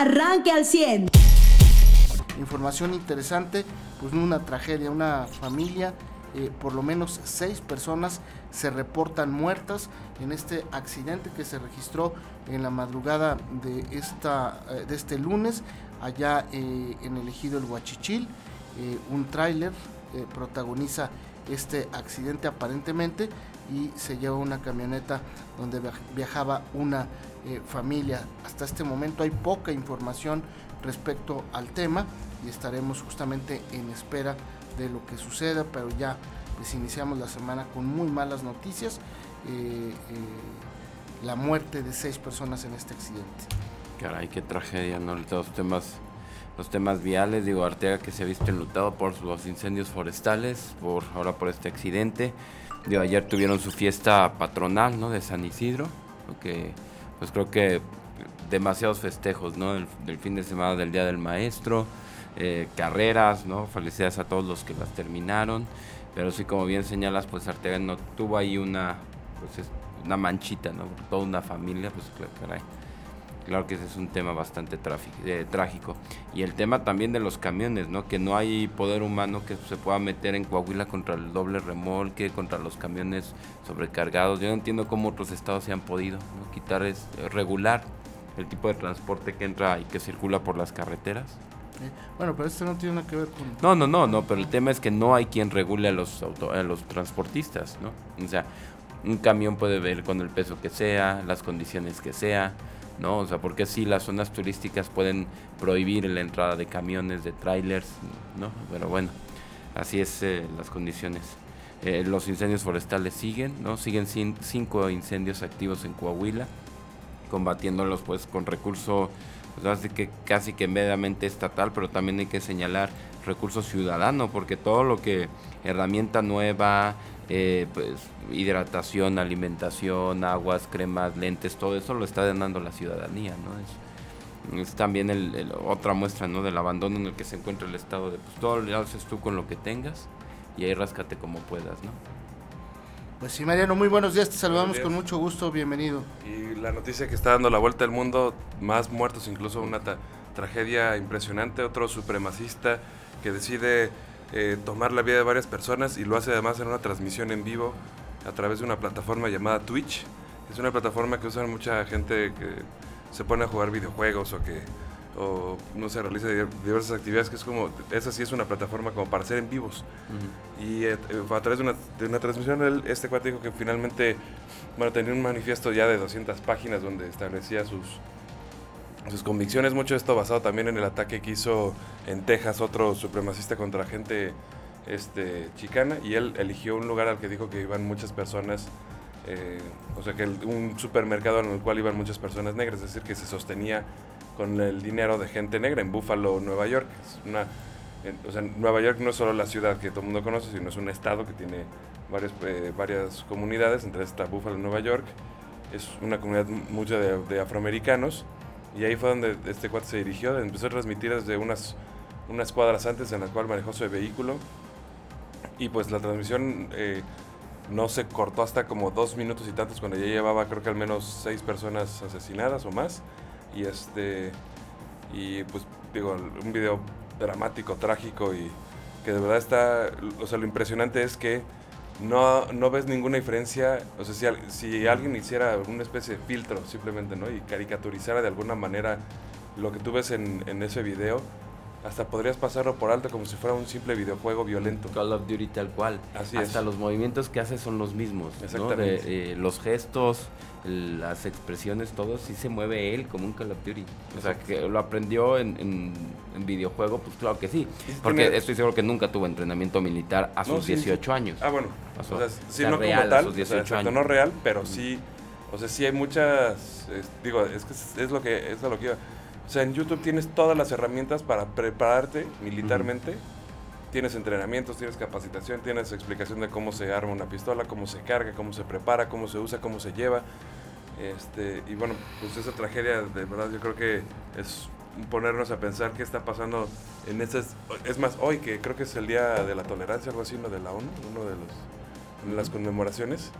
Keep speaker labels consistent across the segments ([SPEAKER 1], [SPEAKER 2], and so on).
[SPEAKER 1] arranque al 100.
[SPEAKER 2] Información interesante, pues una tragedia, una familia, eh, por lo menos seis personas se reportan muertas en este accidente que se registró en la madrugada de, esta, eh, de este lunes allá eh, en el ejido El Huachichil. un tráiler protagoniza este accidente aparentemente y se lleva una camioneta donde viajaba una familia. Hasta este momento hay poca información respecto al tema y estaremos justamente en espera de lo que suceda, pero ya pues iniciamos la semana con muy malas noticias, eh, eh, la muerte de seis personas en este accidente.
[SPEAKER 3] Caray, qué tragedia, ¿no? Los temas, los temas viales, digo, Arteaga que se ha visto enlutado por los incendios forestales, por ahora por este accidente. Digo, ayer tuvieron su fiesta patronal, ¿no? De San Isidro, que pues creo que demasiados festejos, ¿no? del fin de semana del Día del Maestro, eh, carreras, ¿no? Felicidades a todos los que las terminaron. Pero sí, como bien señalas, pues Arteaga no tuvo ahí una, pues una manchita, ¿no? Toda una familia, pues caray. Claro que ese es un tema bastante eh, trágico. Y el tema también de los camiones, ¿no? Que no hay poder humano que se pueda meter en Coahuila contra el doble remolque, contra los camiones sobrecargados. Yo no entiendo cómo otros estados se han podido quitar, es, regular el tipo de transporte que entra y que circula por las carreteras.
[SPEAKER 2] Bueno, pero esto no tiene nada que ver con...
[SPEAKER 3] No, no, no, no, pero el tema es que no hay quien regule a los, auto, a los transportistas, ¿no? O sea, un camión puede ver con el peso que sea, las condiciones que sea, ¿no? O sea, porque sí, las zonas turísticas pueden prohibir la entrada de camiones, de trailers, ¿no? Pero bueno, así es eh, las condiciones. Eh, los incendios forestales siguen, ¿no? Siguen cinco incendios activos en Coahuila, combatiéndolos pues con recursos así que casi que mediamente estatal, pero también hay que señalar recursos ciudadanos, porque todo lo que herramienta nueva, eh, pues, hidratación, alimentación, aguas, cremas, lentes, todo eso lo está dando la ciudadanía, ¿no? Es, también el, otra muestra, ¿no? Del abandono en el que se encuentra el Estado, de pues todo lo haces tú con lo que tengas y ahí ráscate como puedas, ¿no?
[SPEAKER 2] Pues sí, Mariano, muy buenos días, te saludamos con mucho gusto, bienvenido.
[SPEAKER 4] Y la noticia que está dando la vuelta al mundo, más muertos, incluso una tragedia impresionante, otro supremacista que decide eh, tomar la vida de varias personas y lo hace además en una transmisión en vivo a través de una plataforma llamada Twitch. Es una plataforma que usan mucha gente que se pone a jugar videojuegos o que o no sé, realiza diversas actividades que es como, esa sí es una plataforma como para hacer en vivos. Y eh, a través de una, de una transmisión, este cuate dijo que finalmente, bueno, tenía un manifiesto ya de 200 páginas donde establecía sus, sus convicciones, mucho de esto basado también en el ataque que hizo en Texas otro supremacista contra gente este, chicana, y él eligió un lugar al que dijo que iban muchas personas. Eh, o sea que un supermercado en el cual iban muchas personas negras, es decir, que se sostenía con el dinero de gente negra en Buffalo, Nueva York. una, o sea, Nueva York no es solo la ciudad que todo el mundo conoce, sino es un estado que tiene varias, eh, varias comunidades, entre esta Buffalo, Nueva York. Es una comunidad mucha de, afroamericanos. Y ahí fue donde este cuate se dirigió, empezó a transmitir desde unas, unas cuadras antes en las cual manejó su vehículo. Y pues la transmisión eh, no se cortó hasta como dos minutos y tantos, cuando ya llevaba creo que al menos seis personas asesinadas o más. Y este. Y pues digo, un video dramático, trágico y que de verdad está. O sea, lo impresionante es que no, no ves ninguna diferencia. O sea, si, si alguien hiciera una especie de filtro simplemente, ¿no? Y caricaturizara de alguna manera lo que tú ves en, en ese video hasta podrías pasarlo por alto como si fuera un simple videojuego violento.
[SPEAKER 3] Call of Duty tal cual.
[SPEAKER 4] Así
[SPEAKER 3] hasta los movimientos que hace son los mismos.
[SPEAKER 4] Exactamente.
[SPEAKER 3] Eh, los gestos, las expresiones, todo, sí se mueve él como un Call of Duty. O sea, que lo aprendió en, videojuego, pues claro que sí. Porque estoy seguro que nunca tuvo entrenamiento militar a sus 18 años.
[SPEAKER 4] Ah, bueno. o sea, sí, no como tal, o no real, pero sí, o sea, sí hay muchas, digo, es que es, lo que, es lo que iba o sea, en YouTube tienes todas las herramientas para prepararte militarmente. Tienes entrenamientos, tienes capacitación, tienes explicación de cómo se arma una pistola, cómo se carga, cómo se prepara, cómo se usa, cómo se lleva. Este, y bueno, pues esa tragedia, de verdad, yo creo que es ponernos a pensar qué está pasando en estas. Es más, hoy que creo que es el Día de la Tolerancia, algo así, uno de la ONU, uno de los, las conmemoraciones.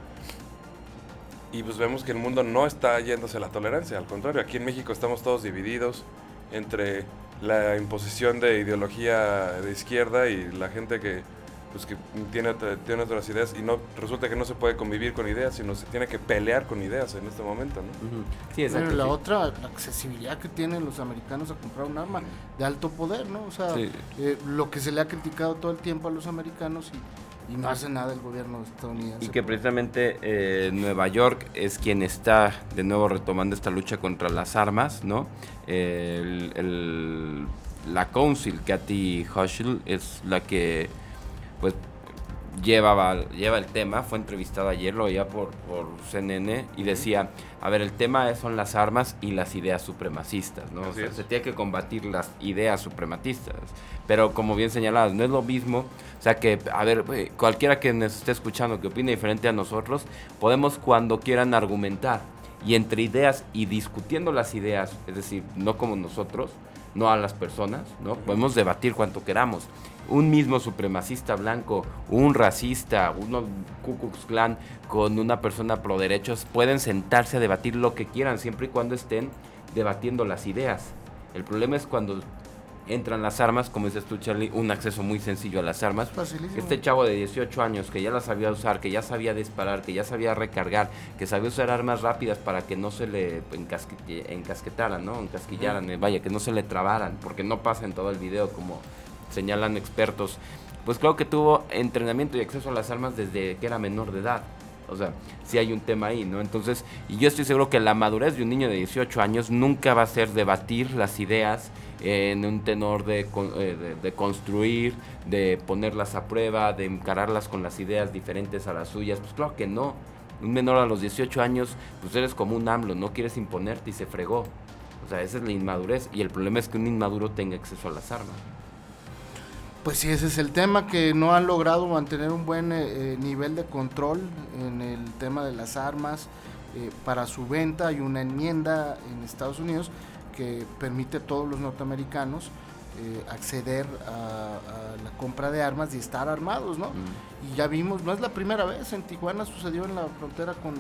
[SPEAKER 4] Y pues vemos que el mundo no está yéndose a la tolerancia, al contrario, aquí en México estamos todos divididos, entre la imposición de ideología de izquierda y la gente que pues que tiene, tiene otras ideas y no resulta que no se puede convivir con ideas, sino se tiene que pelear con ideas en este momento, ¿no?
[SPEAKER 2] Sí, exacto. Pero la otra, la accesibilidad que tienen los americanos a comprar un arma de alto poder, ¿no? O sea, eh, lo que se le ha criticado todo el tiempo a los americanos y, y no hace nada el gobierno estadounidense.
[SPEAKER 3] Y que precisamente eh, Nueva York es quien está de nuevo retomando esta lucha contra las armas, ¿no? el, la council, Kathy Hochul, es la que pues llevaba, lleva el tema, fue entrevistado ayer, lo oía por, por CNN y decía, a ver, el tema son las armas y las ideas supremacistas, ¿no? O sea, se tiene que combatir las ideas suprematistas, pero como bien señaladas, no es lo mismo, o sea que, a ver, cualquiera que nos esté escuchando que opine diferente a nosotros, podemos cuando quieran argumentar y entre ideas y discutiendo las ideas, es decir, no como nosotros, no a las personas, ¿no? Podemos debatir cuanto queramos un mismo supremacista blanco, un racista, uno Ku Klux Klan con una persona pro derechos pueden sentarse a debatir lo que quieran siempre y cuando estén debatiendo las ideas. El problema es cuando entran las armas, como dices tú Charlie, un acceso muy sencillo a las armas. Este chavo de 18 años que ya las sabía usar, que ya sabía disparar, que ya sabía recargar, que sabía usar armas rápidas para que no se le encasquetaran, ¿no? Encasquillaran, eh, vaya, que no se le trabaran, porque no pasa en todo el video como señalan expertos, pues creo que tuvo entrenamiento y acceso a las armas desde que era menor de edad. O sea, sí hay un tema ahí, ¿no? Entonces, y yo estoy seguro que la madurez de un niño de 18 años nunca va a ser debatir las ideas en un tenor de, eh, de, construir, de ponerlas a prueba, de encararlas con las ideas diferentes a las suyas. Pues claro que no. Un menor a los 18 años, pues eres como un AMLO, no quieres imponerte y se fregó. O sea, esa es la inmadurez y el problema es que un inmaduro tenga acceso a las armas.
[SPEAKER 2] Pues sí, ese es el tema, que no han logrado mantener un buen eh, eh, nivel de control en el tema de las armas eh, para su venta. Hay una enmienda en Estados Unidos que permite a todos los norteamericanos acceder a, la compra de armas y estar armados, ¿no? Mm. Y ya vimos, no es la primera vez, en Tijuana sucedió en la frontera con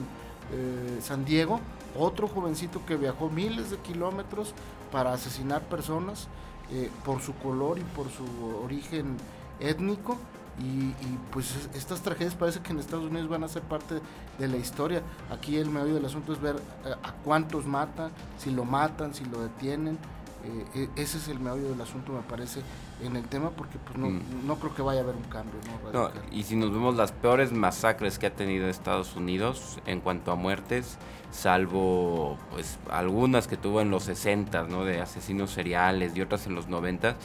[SPEAKER 2] San Diego, otro jovencito que viajó miles de kilómetros para asesinar personas eh, por su color y por su origen étnico. Y, pues estas tragedias parece que en Estados Unidos van a ser parte de la historia. Aquí el medio del asunto es ver eh, a, cuántos matan, si lo matan, si lo detienen. Eh, e, ese es el medio del asunto, me parece, en el tema, porque pues no, mm. no creo que vaya a haber un cambio.
[SPEAKER 3] ¿no? y si nos vemos las peores masacres que ha tenido Estados Unidos en cuanto a muertes, salvo pues algunas que tuvo en los 60, ¿no? De asesinos seriales y otras en los 90,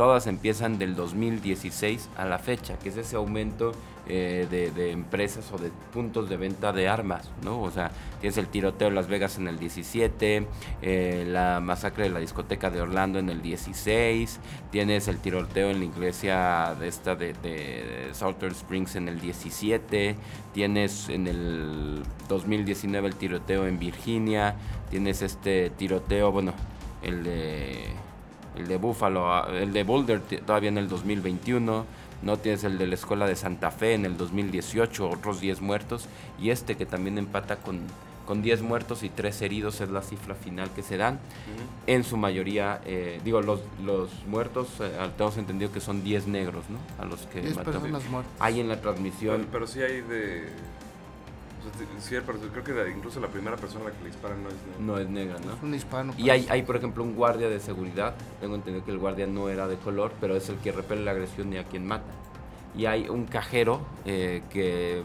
[SPEAKER 3] todas empiezan del 2016 a la fecha, que es ese aumento eh, de, empresas o de puntos de venta de armas, ¿no? O sea, tienes el tiroteo en Las Vegas en el 17, eh, la masacre de la discoteca de Orlando en el 16, tienes el tiroteo en la iglesia de esta de, de Springs en el 17, tienes en el 2019 el tiroteo en Virginia, tienes este tiroteo, bueno, el de el de Buffalo, el de Boulder todavía en el 2021, no tienes el de la Escuela de Santa Fe en el 2018, otros 10 muertos, y este que también empata con, con 10 muertos y 3 heridos es la cifra final que se dan. En su mayoría, eh, digo, los, los muertos, eh, tenemos entendido que son 10 negros, ¿no? A los que
[SPEAKER 2] 10 personas
[SPEAKER 3] Hay en la transmisión.
[SPEAKER 4] pero sí hay de Sí, creo que incluso la primera persona a la que le disparan no es negra.
[SPEAKER 3] No es negra, ¿no?
[SPEAKER 2] Es un hispano.
[SPEAKER 3] Y hay, hay, por ejemplo, un guardia de seguridad. Tengo entendido que el guardia no era de color, pero es el que repele la agresión y a quien mata. Y hay un cajero eh, que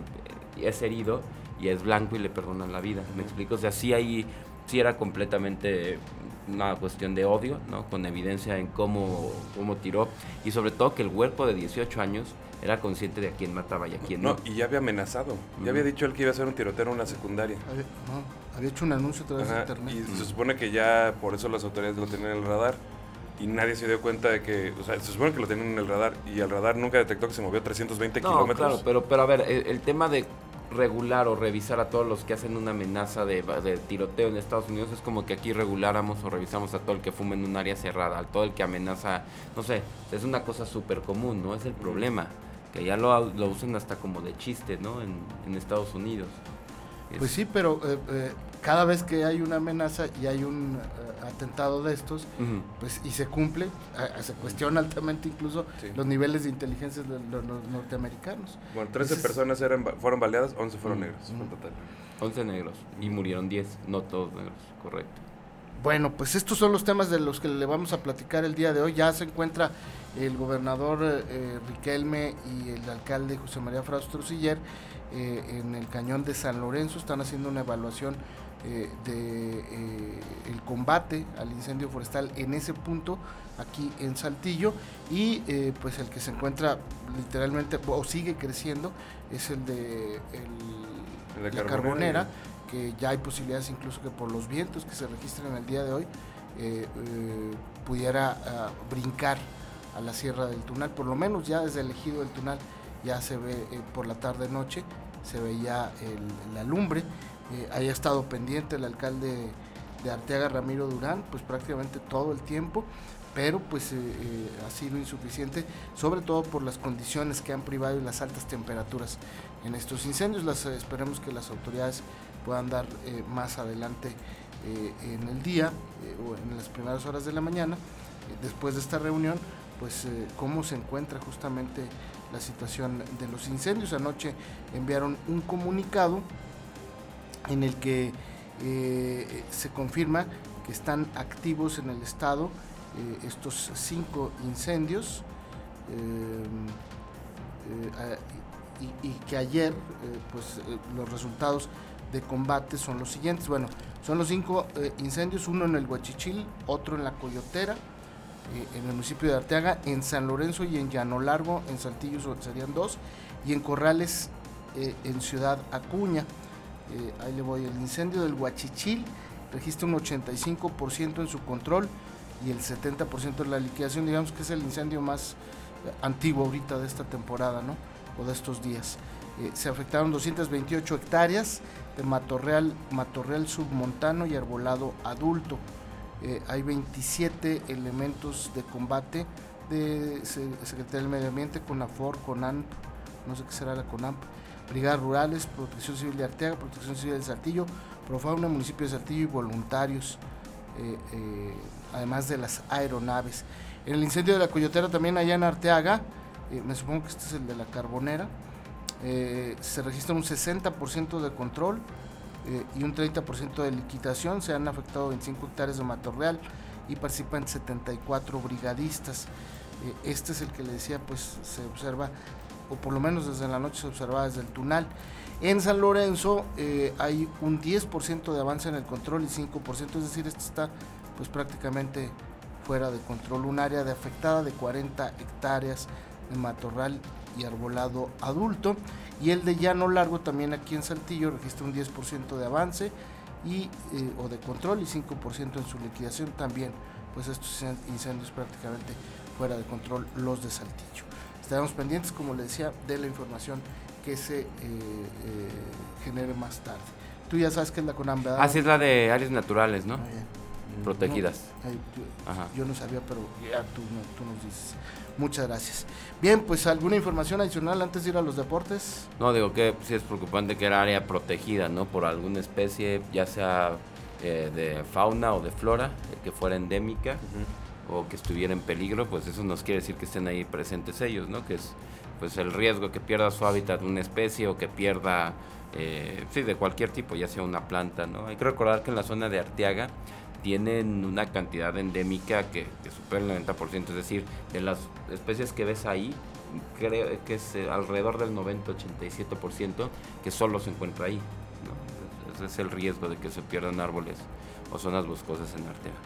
[SPEAKER 3] es herido y es blanco y le perdonan la vida. ¿Me explico? O sea, sí, hay, sí era completamente una cuestión de odio, ¿no? Con evidencia en cómo, cómo tiró. Y sobre todo que el cuerpo de 18 años era consciente de a quién mataba y a quién no. no.
[SPEAKER 4] y ya había amenazado. Ya había dicho él que iba a ser un tiroteo en una secundaria.
[SPEAKER 2] Había, hecho un anuncio a través de internet.
[SPEAKER 4] Y se supone que ya por eso las autoridades lo tenían en el radar. Y nadie se dio cuenta de que, o sea, se supone que lo tenían en el radar y el radar nunca detectó que se movió 320 no, kilómetros.
[SPEAKER 3] Claro, pero, pero a ver, el, tema de regular o revisar a todos los que hacen una amenaza de, de, tiroteo en Estados Unidos es como que aquí reguláramos o revisamos a todo el que fuma en un área cerrada, a todo el que amenaza, no sé, es una cosa súper común, ¿no? Es el problema que ya lo, lo usan hasta como de chiste, ¿no? En, Estados Unidos.
[SPEAKER 2] Pues sí, pero eh, eh, cada vez que hay una amenaza y hay un eh, atentado de estos, pues y se cumple, se cuestiona altamente incluso
[SPEAKER 4] Sí.
[SPEAKER 2] los niveles de inteligencia de los, los norteamericanos.
[SPEAKER 4] Bueno, 13
[SPEAKER 2] Ese es-
[SPEAKER 4] personas eran, fueron baleadas, 11 fueron negros en total.
[SPEAKER 3] 11 negros y murieron 10, no todos negros, correcto.
[SPEAKER 2] Bueno, pues estos son los temas de los que le vamos a platicar el día de hoy. Ya se encuentra el gobernador eh, eh, Riquelme y el alcalde José María Frausto Siller eh, en el cañón de San Lorenzo. Están haciendo una evaluación eh, de eh, el combate al incendio forestal en ese punto aquí en Saltillo y pues el que se encuentra literalmente o sigue creciendo es el de el- la
[SPEAKER 4] Carbonera.
[SPEAKER 2] carbonera que ya hay posibilidades incluso que por los vientos que se registran el día de hoy pudiera ah, brincar a la Sierra del Tunal, por lo menos ya desde el ejido del Tunal ya se ve eh, por la tarde noche, se veía la lumbre, eh, haya estado pendiente el alcalde de Arteaga Ramiro Durán, pues prácticamente todo el tiempo, pero pues eh, eh, ha sido insuficiente, sobre todo por las condiciones que han privado y las altas temperaturas en estos incendios. Esperemos que las autoridades puedan dar más adelante en el día o en las primeras horas de la mañana, después de esta reunión, pues eh, cómo se encuentra justamente la situación de los incendios. Anoche enviaron un comunicado en el que eh, se confirma que están activos en el estado eh, estos cinco incendios y, y que ayer pues los resultados de combate son los siguientes bueno son los cinco incendios uno en el Huachichil otro en la Coyotera eh, en el municipio de Arteaga en San Lorenzo y en Llano Largo en Saltillo serían dos y en Corrales eh, en Ciudad Acuña eh, ahí le voy, el incendio del Huachichil registra un 85% en su control y el 70% en la liquidación, digamos que es el incendio más antiguo ahorita de esta temporada, ¿no? O de estos días. Se afectaron 228 hectáreas de matorreal, matorreal submontano y arbolado adulto. Eh, hay 27 elementos de combate de Se- Secretaría del Medio Ambiente, CONAFOR, CONANP, no sé qué será la CONAMP, Brigadas Rurales, Protección Civil de Arteaga, Protección Civil de Saltillo, Profauna, Municipio de Saltillo y voluntarios, eh, eh, además de las aeronaves. En el incendio de la Coyotera también allá en Arteaga, me supongo que este es el de la Carbonera, se registra un 60% de control eh, y un 30% de liquidación, se han afectado 25 hectáreas de matorreal y participan 74 brigadistas. Eh, este es el que le decía, pues se observa o por lo menos desde la noche se observaba desde el Tunal. En San Lorenzo eh, hay un 10% de avance en el control y 5%, es decir, esto está pues prácticamente fuera de control. Un área de afectada de 40 hectáreas de matorral y arbolado adulto. Y el de llano largo también aquí en Saltillo registra un 10% de avance y, eh, o de control y 5% en su liquidación también. Pues estos incendios prácticamente fuera de control los de Saltillo. Estaremos pendientes, como le decía, de la información que se eh, eh, genere más tarde. Tú ya sabes que es la CONAM, ¿verdad?
[SPEAKER 3] Así es la de áreas naturales, ¿no? Protegidas.
[SPEAKER 2] No, ay, yo,
[SPEAKER 3] Ajá.
[SPEAKER 2] yo no sabía, pero ya tú, no- tú nos dices. Muchas gracias. Bien, pues alguna información adicional antes de ir a los deportes.
[SPEAKER 3] No, digo que sí es preocupante que era área protegida, ¿no? Por alguna especie, ya sea eh, de fauna o de flora, eh, que fuera endémica o que estuviera en peligro, pues eso nos quiere decir que estén ahí presentes ellos, ¿no? Que es pues el riesgo que pierda su hábitat una especie o que pierda, eh, sí, de cualquier tipo, ya sea una planta, ¿no? Hay que recordar que en la zona de Arteaga tienen una cantidad endémica que, que supera el 90%, es decir, de las especies que ves ahí, creo que es eh, alrededor del 90-87% que solo se encuentra ahí, ¿no? Ese es el riesgo de que se pierdan árboles o zonas boscosas en Arteaga.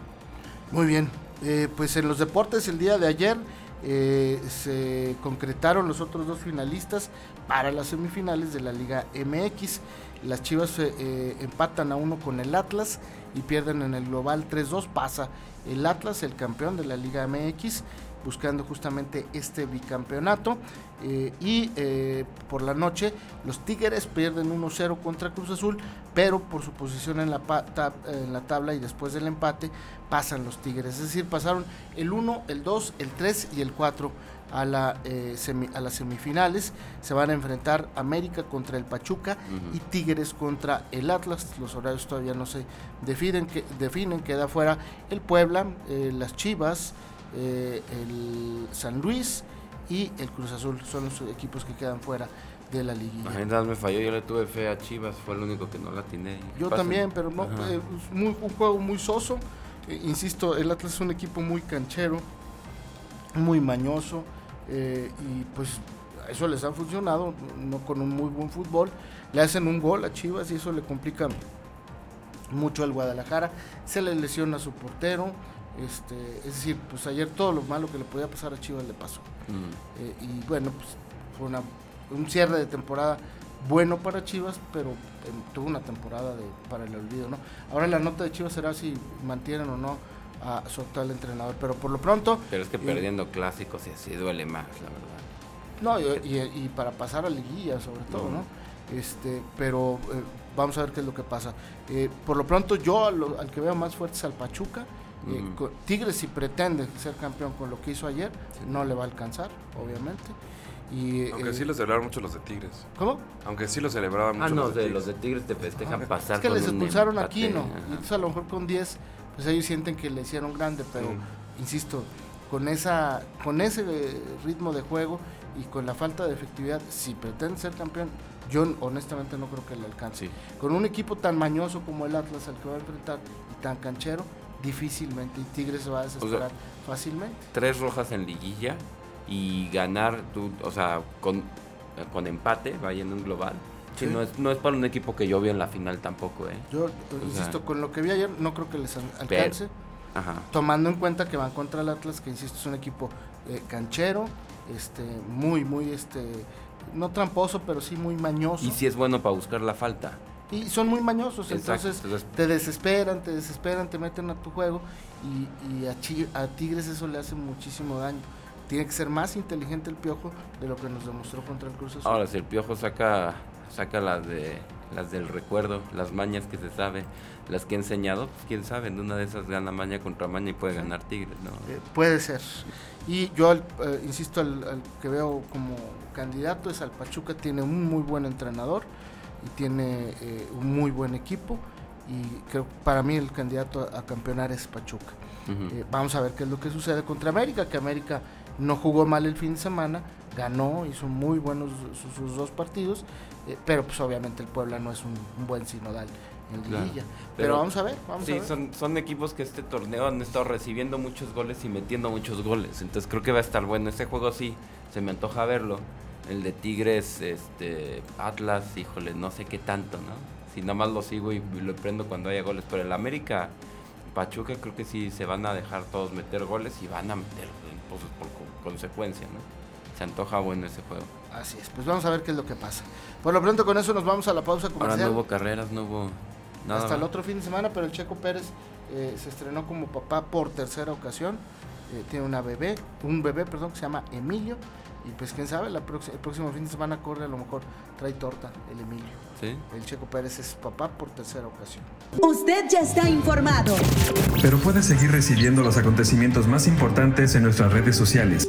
[SPEAKER 2] Muy bien, eh, pues en los deportes el día de ayer eh, se concretaron los otros dos finalistas para las semifinales de la Liga MX. Las Chivas eh, eh, empatan a uno con el Atlas y pierden en el global 3-2. Pasa el Atlas, el campeón de la Liga MX, buscando justamente este bicampeonato. Eh, y eh, por la noche los Tigres pierden 1-0 contra Cruz Azul, pero por su posición en la, en la tabla y después del empate pasan los Tigres. Es decir, pasaron el 1, el 2, el 3 y el 4 a, la, eh, a las semifinales. Se van a enfrentar América contra el Pachuca y Tigres contra el Atlas. Los horarios todavía no se definen, que, definen queda fuera el Puebla, las Chivas, el San Luis y el Cruz Azul son los equipos que quedan fuera de la liguilla.
[SPEAKER 3] Me falló, yo le tuve fe a Chivas, fue el único que no la tiene.
[SPEAKER 2] Yo también, pero no, eh, muy, un juego muy soso. Eh, insisto, el Atlas es un equipo muy canchero, muy mañoso, eh, y pues eso les ha funcionado, no con un muy buen fútbol. Le hacen un gol a Chivas y eso le complica mucho al Guadalajara. Se le lesiona a su portero. Este, es decir, pues ayer todo lo malo que le podía pasar a Chivas le pasó. Mm. Eh, y bueno, pues fue una, un cierre de temporada bueno para Chivas, pero em, tuvo una temporada de, para el olvido, ¿no? Ahora la nota de Chivas será si mantienen o no a su actual entrenador, pero por lo pronto...
[SPEAKER 3] Pero es que perdiendo clásicos y así duele más, la verdad.
[SPEAKER 2] No, y, para pasar a liguilla sobre todo, ¿no? Este, pero eh, vamos a ver qué es lo que pasa. Eh, por lo pronto yo al que veo más fuerte es al Pachuca, Tigres si pretende ser campeón con lo que hizo ayer, no le va a alcanzar, obviamente.
[SPEAKER 4] Y, Aunque sí
[SPEAKER 2] lo
[SPEAKER 4] celebraron mucho los de Tigres.
[SPEAKER 2] ¿Cómo?
[SPEAKER 4] Aunque sí lo celebraban
[SPEAKER 3] ah,
[SPEAKER 4] mucho
[SPEAKER 3] no, los de, Tigres. los de Tigres te festejan pasar.
[SPEAKER 2] Es que les expulsaron aquí, ¿no? Y entonces a lo mejor con 10, pues ellos sienten que le hicieron grande, pero insisto, con esa con ese ritmo de juego y con la falta de efectividad, si pretende ser campeón, yo honestamente no creo que le alcance. Con un equipo tan mañoso como el Atlas al que va a enfrentar y tan canchero, difícilmente y Tigres se va a desesperar fácilmente.
[SPEAKER 3] Tres rojas en liguilla y ganar, tú, o sea, con, con empate, vaya en un global. No, es, no es para un equipo que yo vi en la final tampoco. ¿eh?
[SPEAKER 2] Yo insisto, con lo que vi ayer, no creo que les alcance. Tomando en cuenta que van contra el Atlas, que insisto, es un equipo eh, canchero, este, muy, muy, este, no tramposo, pero sí muy mañoso.
[SPEAKER 3] Y si es bueno para buscar la falta.
[SPEAKER 2] Y son muy mañosos, entonces te desesperan, te desesperan, te meten a tu juego y, a, Tigres eso le hace muchísimo daño. Tiene que ser más inteligente el Piojo de lo que nos demostró contra el Cruz Azul.
[SPEAKER 3] Ahora, si el Piojo saca, saca las, de, las del recuerdo, las mañas que se sabe, las que he enseñado, pues quién sabe, en una de esas gana maña contra maña y puede ganar Tigres, ¿no?
[SPEAKER 2] Eh, puede ser. Y yo, eh, insisto, al, que veo como candidato es al Pachuca, tiene un muy buen entrenador y tiene eh, un muy buen equipo y creo para mí el candidato a, campeonar es Pachuca. Vamos a ver qué es lo que sucede contra América, que América no jugó mal el fin de semana, ganó, hizo muy buenos sus, dos partidos, eh, pero pues obviamente el Puebla no es un, buen sinodal en Liguilla. Pero, vamos a ver, vamos
[SPEAKER 3] sí, Son, son equipos que este torneo han estado recibiendo muchos goles y metiendo muchos goles, entonces creo que va a estar bueno. Este juego sí, se me antoja verlo el de Tigres, este, Atlas, híjole, no sé qué tanto, ¿no? Si nada más lo sigo y lo prendo cuando haya goles. Pero el América, Pachuca, creo que sí se van a dejar todos meter goles y van a meter pues, por consecuencia, ¿no? Se antoja bueno ese juego.
[SPEAKER 2] Así es, pues vamos a ver qué es lo que pasa. Por lo pronto con eso nos vamos a la pausa comercial.
[SPEAKER 3] Ahora no hubo carreras, no hubo
[SPEAKER 2] nada. Hasta el otro fin de semana, pero el Checo Pérez eh, se estrenó como papá por tercera ocasión. Eh, tiene una bebé, un bebé, perdón, que se llama Emilio y pues quién sabe, la el próximo fin de semana corre a lo mejor trae torta el Emilio.
[SPEAKER 3] ¿Sí?
[SPEAKER 2] El Checo Pérez es papá por tercera ocasión.
[SPEAKER 1] Usted ya está informado.
[SPEAKER 5] Pero puede seguir recibiendo los acontecimientos más importantes en nuestras redes sociales.